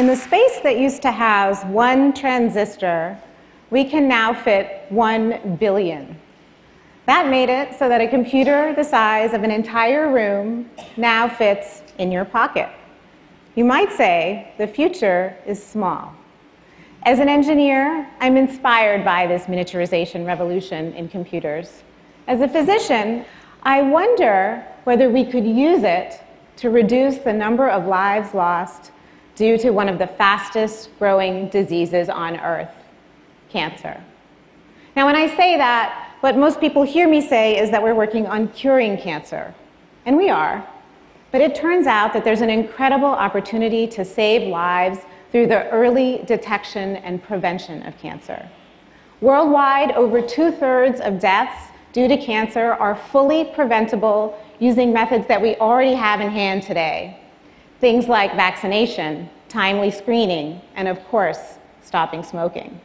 In the space that used to house one transistor, we can now fit one billion. That made it so that a computer the size of an entire room now fits in your pocket. You might say the future is small. As an engineer, I'm inspired by this miniaturization revolution in computers. As a physician, I wonder whether we could use it to reduce the number of lives lost due to one of the fastest growing diseases on earth cancer. Now, when I say that, what most people hear me say is that we're working on curing cancer. And we are. But it turns out that there's an incredible opportunity to save lives through the early detection and prevention of cancer. Worldwide, over two thirds of deaths due to cancer are fully preventable using methods that we already have in hand today. Things like vaccination, timely screening, and of course, stopping smoking.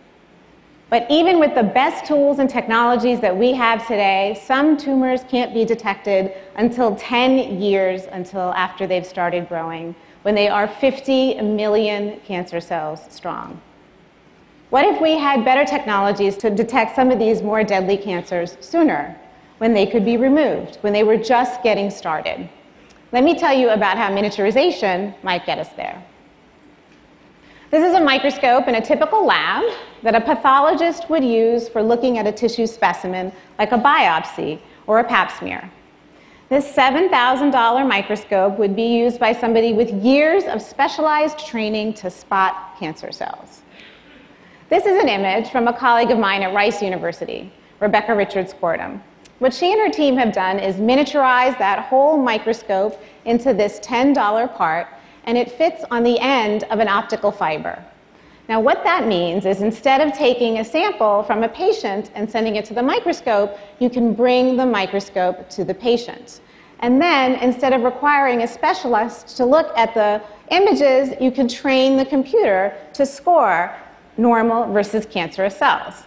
But even with the best tools and technologies that we have today, some tumors can't be detected until 10 years until after they've started growing, when they are 50 million cancer cells strong. What if we had better technologies to detect some of these more deadly cancers sooner, when they could be removed, when they were just getting started? Let me tell you about how miniaturization might get us there. This is a microscope in a typical lab that a pathologist would use for looking at a tissue specimen like a biopsy or a pap smear. This $7,000 microscope would be used by somebody with years of specialized training to spot cancer cells. This is an image from a colleague of mine at Rice University, Rebecca Richards Kortum. What she and her team have done is miniaturize that whole microscope into this $10 part and it fits on the end of an optical fiber. Now, what that means is instead of taking a sample from a patient and sending it to the microscope, you can bring the microscope to the patient. And then, instead of requiring a specialist to look at the images, you can train the computer to score normal versus cancerous cells.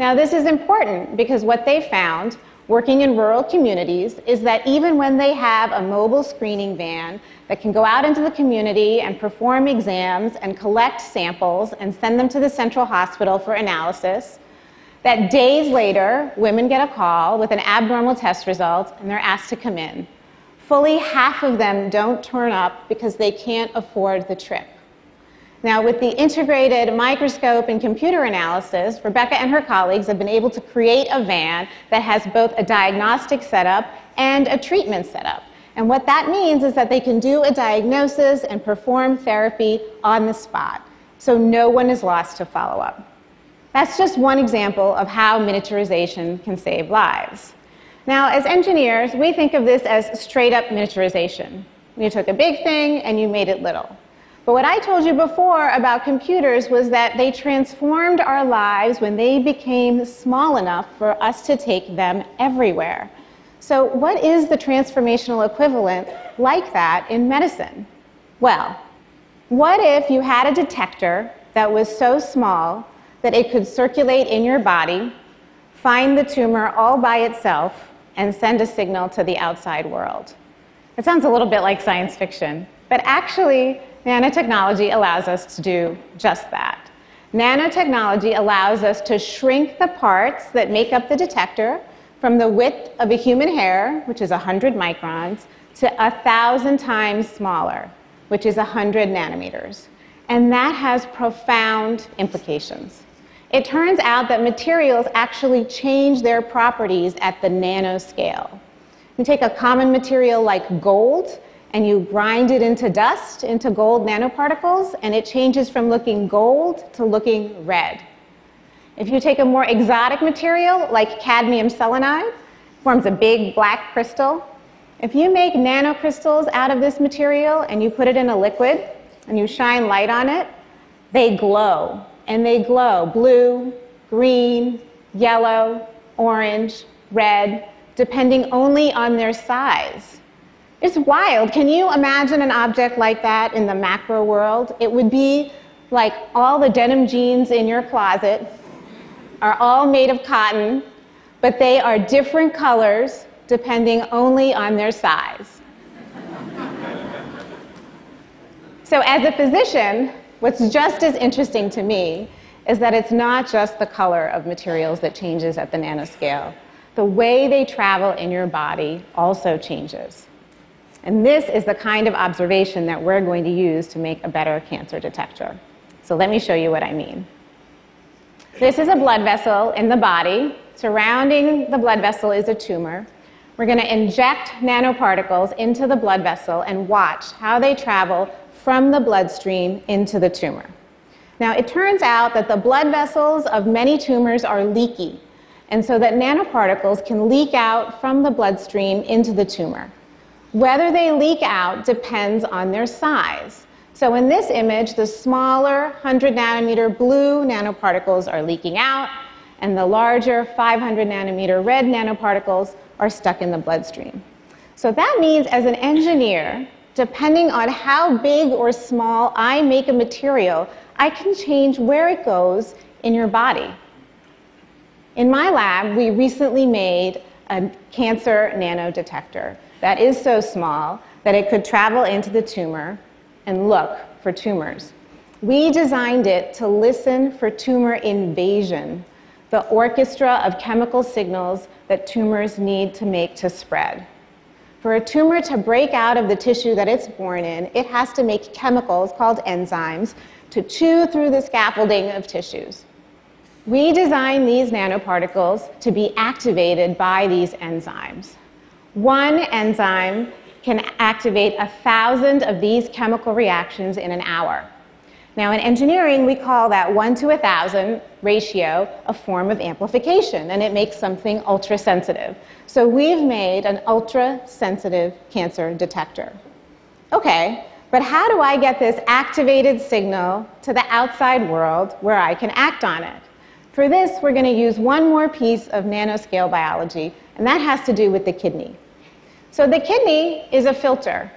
Now, this is important because what they found working in rural communities is that even when they have a mobile screening van that can go out into the community and perform exams and collect samples and send them to the central hospital for analysis, that days later, women get a call with an abnormal test result and they're asked to come in. Fully half of them don't turn up because they can't afford the trip. Now, with the integrated microscope and computer analysis, Rebecca and her colleagues have been able to create a van that has both a diagnostic setup and a treatment setup. And what that means is that they can do a diagnosis and perform therapy on the spot, so no one is lost to follow up. That's just one example of how miniaturization can save lives. Now, as engineers, we think of this as straight up miniaturization. You took a big thing and you made it little. But what I told you before about computers was that they transformed our lives when they became small enough for us to take them everywhere. So, what is the transformational equivalent like that in medicine? Well, what if you had a detector that was so small that it could circulate in your body, find the tumor all by itself, and send a signal to the outside world? It sounds a little bit like science fiction, but actually, Nanotechnology allows us to do just that. Nanotechnology allows us to shrink the parts that make up the detector from the width of a human hair, which is 100 microns, to 1,000 times smaller, which is 100 nanometers. And that has profound implications. It turns out that materials actually change their properties at the nanoscale. You take a common material like gold, and you grind it into dust, into gold nanoparticles, and it changes from looking gold to looking red. If you take a more exotic material like cadmium selenide, forms a big black crystal. If you make nanocrystals out of this material and you put it in a liquid and you shine light on it, they glow. And they glow blue, green, yellow, orange, red, depending only on their size. It's wild. Can you imagine an object like that in the macro world? It would be like all the denim jeans in your closet are all made of cotton, but they are different colors depending only on their size. so, as a physician, what's just as interesting to me is that it's not just the color of materials that changes at the nanoscale. The way they travel in your body also changes. And this is the kind of observation that we're going to use to make a better cancer detector. So let me show you what I mean. This is a blood vessel in the body. Surrounding the blood vessel is a tumor. We're going to inject nanoparticles into the blood vessel and watch how they travel from the bloodstream into the tumor. Now, it turns out that the blood vessels of many tumors are leaky, and so that nanoparticles can leak out from the bloodstream into the tumor. Whether they leak out depends on their size. So in this image, the smaller 100 nanometer blue nanoparticles are leaking out, and the larger 500 nanometer red nanoparticles are stuck in the bloodstream. So that means as an engineer, depending on how big or small I make a material, I can change where it goes in your body. In my lab, we recently made a cancer nanodetector that is so small that it could travel into the tumor and look for tumors. We designed it to listen for tumor invasion, the orchestra of chemical signals that tumors need to make to spread. For a tumor to break out of the tissue that it's born in, it has to make chemicals called enzymes to chew through the scaffolding of tissues. We designed these nanoparticles to be activated by these enzymes. One enzyme can activate a thousand of these chemical reactions in an hour. Now, in engineering, we call that one to a thousand ratio a form of amplification, and it makes something ultra sensitive. So, we've made an ultra sensitive cancer detector. Okay, but how do I get this activated signal to the outside world where I can act on it? For this, we're going to use one more piece of nanoscale biology, and that has to do with the kidney. So the kidney is a filter.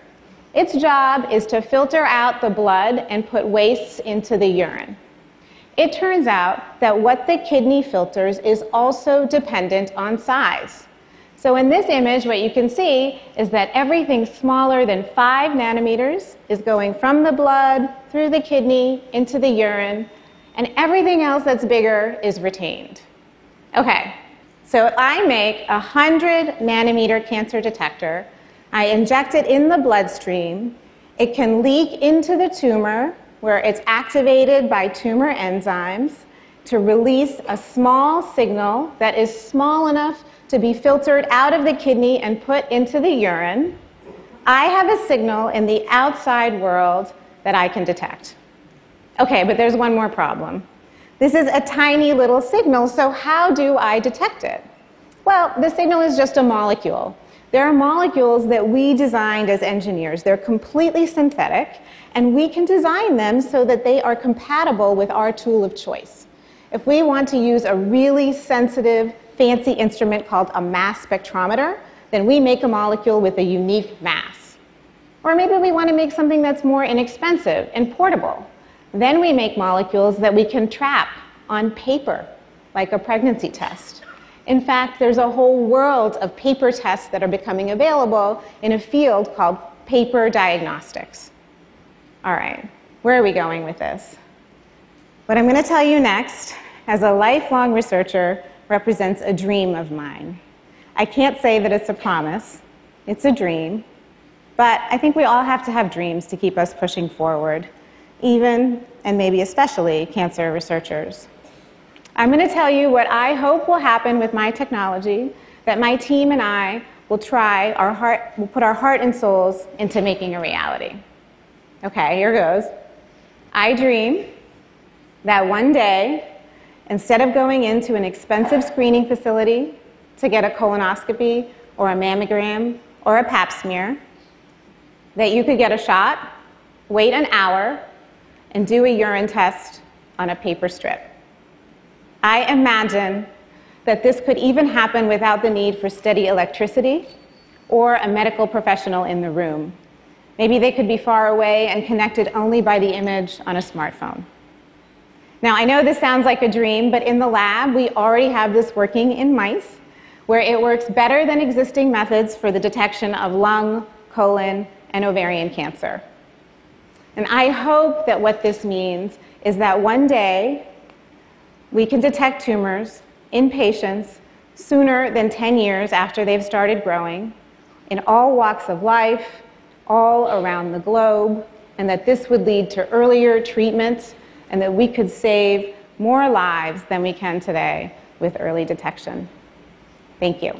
Its job is to filter out the blood and put wastes into the urine. It turns out that what the kidney filters is also dependent on size. So in this image, what you can see is that everything smaller than 5 nanometers is going from the blood through the kidney into the urine, and everything else that's bigger is retained. Okay, so I make a 100 nanometer cancer detector, I inject it in the bloodstream, it can leak into the tumor where it's activated by tumor enzymes to release a small signal that is small enough to be filtered out of the kidney and put into the urine. I have a signal in the outside world that I can detect. Okay, but there's one more problem. This is a tiny little signal, so how do I detect it? Well, the signal is just a molecule. There are molecules that we designed as engineers. They're completely synthetic, and we can design them so that they are compatible with our tool of choice. If we want to use a really sensitive, fancy instrument called a mass spectrometer, then we make a molecule with a unique mass. Or maybe we want to make something that's more inexpensive and portable. Then we make molecules that we can trap on paper, like a pregnancy test. In fact, there's a whole world of paper tests that are becoming available in a field called paper diagnostics. All right, where are we going with this? What I'm going to tell you next, as a lifelong researcher, represents a dream of mine. I can't say that it's a promise, it's a dream, but I think we all have to have dreams to keep us pushing forward even and maybe especially cancer researchers. I'm going to tell you what I hope will happen with my technology, that my team and I will try our heart, will put our heart and souls into making a reality. Okay, here goes. I dream that one day, instead of going into an expensive screening facility to get a colonoscopy or a mammogram or a pap smear, that you could get a shot, wait an hour, and do a urine test on a paper strip. I imagine that this could even happen without the need for steady electricity or a medical professional in the room. Maybe they could be far away and connected only by the image on a smartphone. Now, I know this sounds like a dream, but in the lab, we already have this working in mice, where it works better than existing methods for the detection of lung, colon, and ovarian cancer. And I hope that what this means is that one day we can detect tumors in patients sooner than 10 years after they've started growing in all walks of life, all around the globe, and that this would lead to earlier treatment and that we could save more lives than we can today with early detection. Thank you.